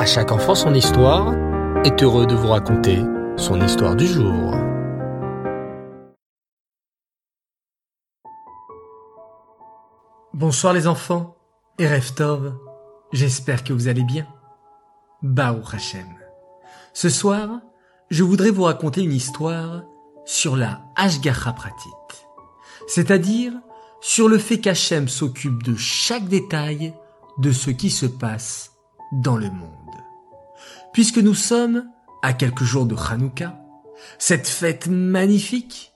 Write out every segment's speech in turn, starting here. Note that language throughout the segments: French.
À chaque enfant son histoire est heureux de vous raconter son histoire du jour. Bonsoir les enfants et Reftov, j'espère que vous allez bien. Baou Hashem. Ce soir, je voudrais vous raconter une histoire sur la Ashgacha Pratit, c'est-à-dire sur le fait qu'Hachem s'occupe de chaque détail de ce qui se passe dans le monde. Puisque nous sommes à quelques jours de Hanouka, cette fête magnifique,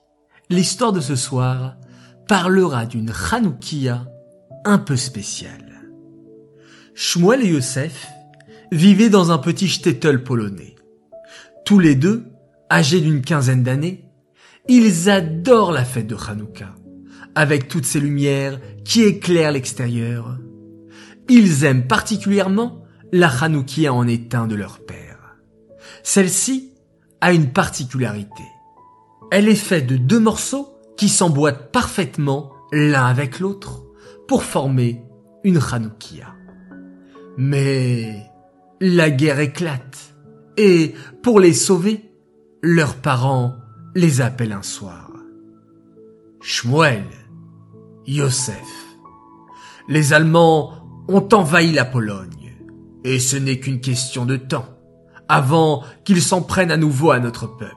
l'histoire de ce soir parlera d'une Hanoukia un peu spéciale. Shmuel et Yosef vivaient dans un petit shtetl polonais. Tous les deux, âgés d'une quinzaine d'années, ils adorent la fête de Hanouka, avec toutes ces lumières qui éclairent l'extérieur. Ils aiment particulièrement la Hanoukia en éteint de leur père. Celle-ci a une particularité. Elle est faite de deux morceaux qui s'emboîtent parfaitement l'un avec l'autre pour former une Hanoukia. Mais la guerre éclate et pour les sauver, leurs parents les appellent un soir. Shmuel, Yosef. Les Allemands ont envahi la Pologne et ce n'est qu'une question de temps avant qu'ils s'en prennent à nouveau à notre peuple.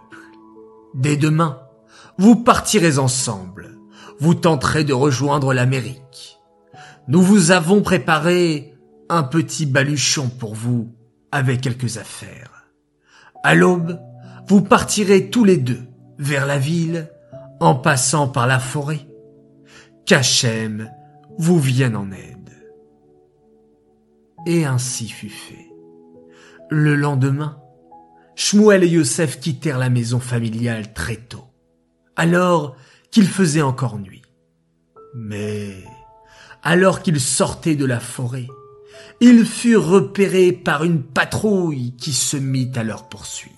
Dès demain, vous partirez ensemble. Vous tenterez de rejoindre l'Amérique. Nous vous avons préparé un petit baluchon pour vous avec quelques affaires. À l'aube, vous partirez tous les deux vers la ville en passant par la forêt. Qu'Hachem vous vienne en aide. Et ainsi fut fait. Le lendemain, Shmuel et Yosef quittèrent la maison familiale très tôt, alors qu'il faisait encore nuit. Mais, alors qu'ils sortaient de la forêt, ils furent repérés par une patrouille qui se mit à leur poursuite.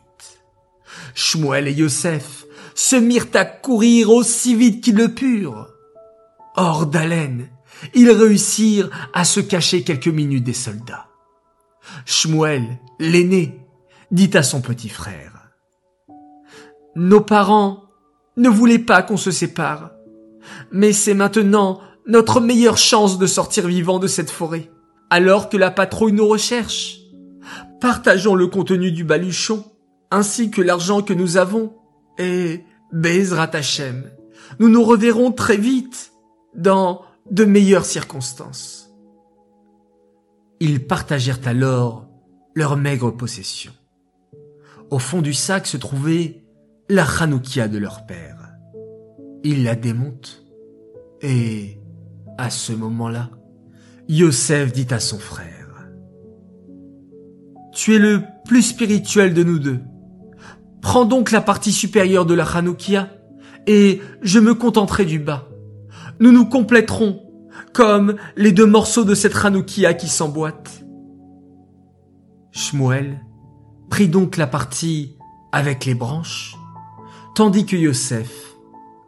Shmuel et Yosef se mirent à courir aussi vite qu'ils le purent. Hors d'haleine, ils réussirent à se cacher quelques minutes des soldats. Shmuel, l'aîné, dit à son petit frère. Nos parents ne voulaient pas qu'on se sépare, mais c'est maintenant notre meilleure chance de sortir vivant de cette forêt, alors que la patrouille nous recherche. Partageons le contenu du baluchon, ainsi que l'argent que nous avons, et Bezrat Hashem, nous nous reverrons très vite dans de meilleures circonstances. Ils partagèrent alors leurs maigres possessions. Au fond du sac se trouvait la Hanoukia de leur père. Ils la démontent et, à ce moment-là, Yosef dit à son frère, Tu es le plus spirituel de nous deux. Prends donc la partie supérieure de la Hanoukia et je me contenterai du bas nous nous compléterons, comme les deux morceaux de cette Hanoukia qui s'emboîtent. Shmuel prit donc la partie avec les branches, tandis que Yosef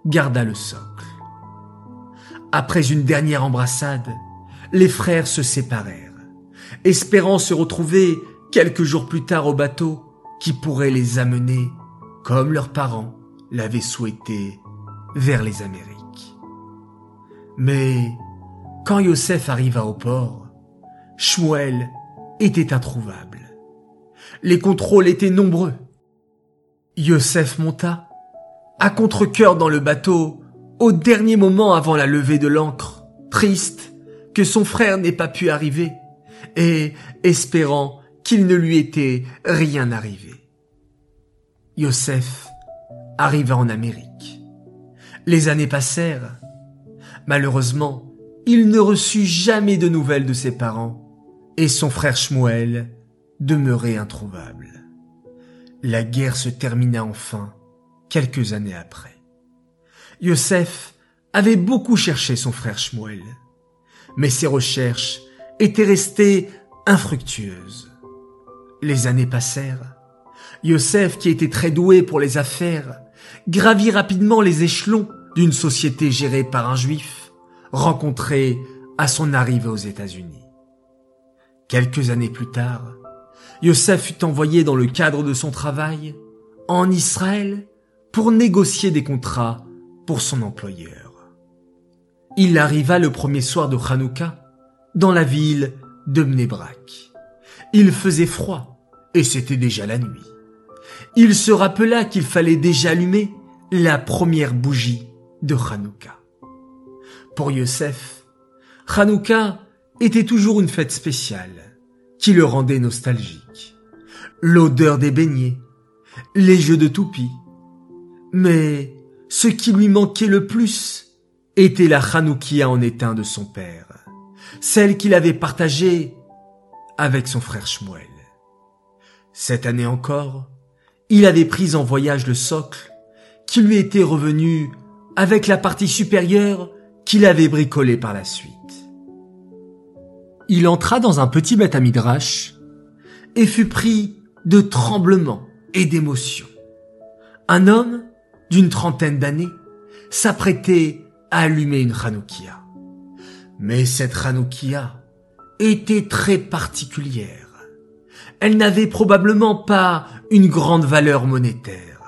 garda le socle. Après une dernière embrassade, les frères se séparèrent, espérant se retrouver quelques jours plus tard au bateau qui pourrait les amener, comme leurs parents l'avaient souhaité, vers les Amériques. Mais quand Yosef arriva au port, Shmuel était introuvable. Les contrôles étaient nombreux. Yosef monta, à contre-cœur dans le bateau, au dernier moment avant la levée de l'ancre, triste que son frère n'ait pas pu arriver, et espérant qu'il ne lui était rien arrivé. Yosef arriva en Amérique. Les années passèrent, Malheureusement, il ne reçut jamais de nouvelles de ses parents, et son frère Shmuel demeurait introuvable. La guerre se termina enfin, quelques années après. Yosef avait beaucoup cherché son frère Shmuel, mais ses recherches étaient restées infructueuses. Les années passèrent. Yosef, qui était très doué pour les affaires, gravit rapidement les échelons d'une société gérée par un juif, rencontré à son arrivée aux États-Unis. Quelques années plus tard, Yosef fut envoyé dans le cadre de son travail en Israël pour négocier des contrats pour son employeur. Il arriva le premier soir de Hanouka dans la ville de Mnebrak. Il faisait froid et c'était déjà la nuit. Il se rappela qu'il fallait déjà allumer la première bougie de Hanouka. Pour Yosef, Hanouka était toujours une fête spéciale qui le rendait nostalgique. L'odeur des beignets, les jeux de toupies. Mais ce qui lui manquait le plus était la Hanoukia en éteint de son père, celle qu'il avait partagée avec son frère Shmuel. Cette année encore, il avait pris en voyage le socle qui lui était revenu avec la partie supérieure qu'il avait bricolée par la suite. Il entra dans un petit bête midrash et fut pris de tremblements et d'émotion. Un homme d'une trentaine d'années s'apprêtait à allumer une Hanoukia. Mais cette Hanoukia était très particulière. Elle n'avait probablement pas une grande valeur monétaire.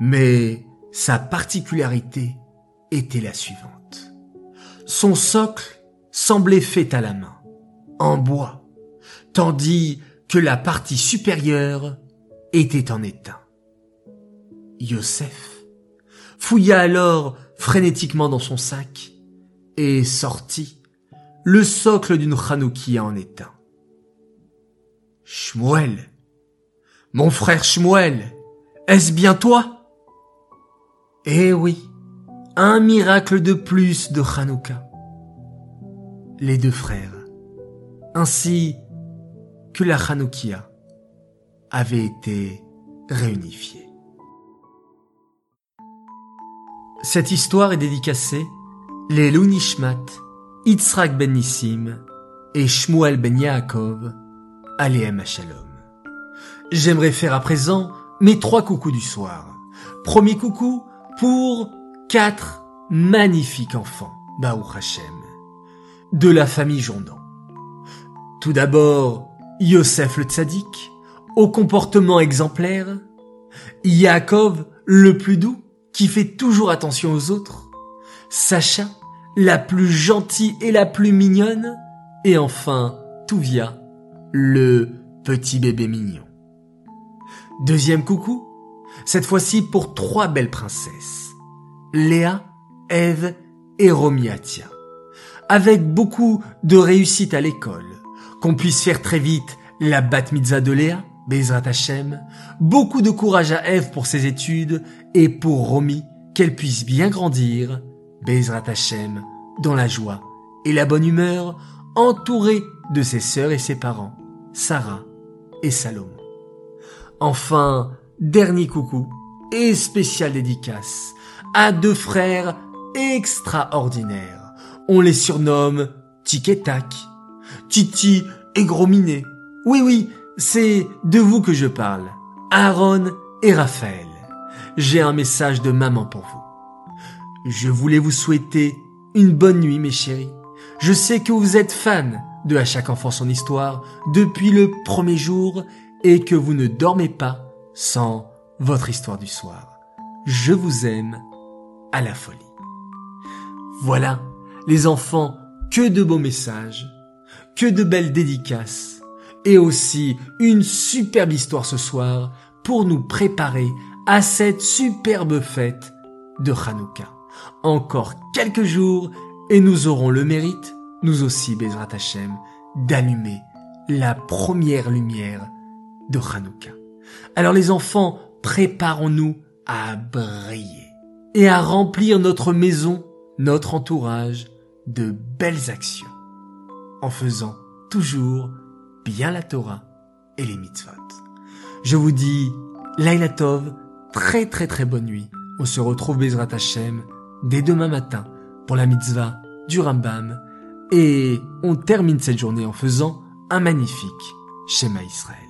Mais sa particularité était la suivante. Son socle semblait fait à la main, en bois, tandis que la partie supérieure était en étain. Yosef fouilla alors frénétiquement dans son sac et sortit le socle d'une Hanoukia en étain. Shmuel, mon frère Shmuel, est-ce bien toi? Eh oui, un miracle de plus de Hanouka. Les deux frères, ainsi que la Hanoukia, avaient été réunifiés. Cette histoire est dédicacée les Lunishmat, Yitzhak ben Nissim et Shmuel ben Yaakov, Aleem Shalom. J'aimerais faire à présent mes trois coucous du soir. Premier coucou pour quatre magnifiques enfants, Baou Hashem, de la famille Jondan. Tout d'abord, Yosef le Tzadik, au comportement exemplaire, Yaakov le plus doux, qui fait toujours attention aux autres, Sacha, la plus gentille et la plus mignonne, et enfin Touvia, le petit bébé mignon. Deuxième coucou, cette fois-ci pour trois belles princesses, Léa, Ève et Romiatia, avec beaucoup de réussite à l'école, qu'on puisse faire très vite la bat mitzvah de Léa, Bezrat Hashem, beaucoup de courage à Ève pour ses études et pour Romy, qu'elle puisse bien grandir, Bezrat Hashem, dans la joie et la bonne humeur, entourée de ses sœurs et ses parents, Sarah et Salomon. Enfin, dernier coucou et spécial dédicace à deux frères extraordinaires. On les surnomme Tic et Tac, Titi et Gros Minet. Oui, oui, c'est de vous que je parle. Aaron et Raphaël. J'ai un message de maman pour vous. Je voulais vous souhaiter une bonne nuit, mes chéris. Je sais que vous êtes fans de À chaque enfant son histoire depuis le premier jour et que vous ne dormez pas sans votre histoire du soir. Je vous aime à la folie. Voilà, les enfants, que de beaux messages, que de belles dédicaces et aussi une superbe histoire ce soir pour nous préparer à cette superbe fête de Hanouka. Encore quelques jours et nous aurons le mérite, nous aussi, Bezrat Hashem, d'allumer la première lumière de Hanouka. Alors les enfants, préparons-nous à briller et à remplir notre maison, notre entourage de belles actions en faisant toujours bien la Torah et les mitzvot. Je vous dis, Laila Tov, très très très bonne nuit. On se retrouve Bezrat Hashem dès demain matin pour la mitzvah du Rambam et on termine cette journée en faisant un magnifique schéma Israël.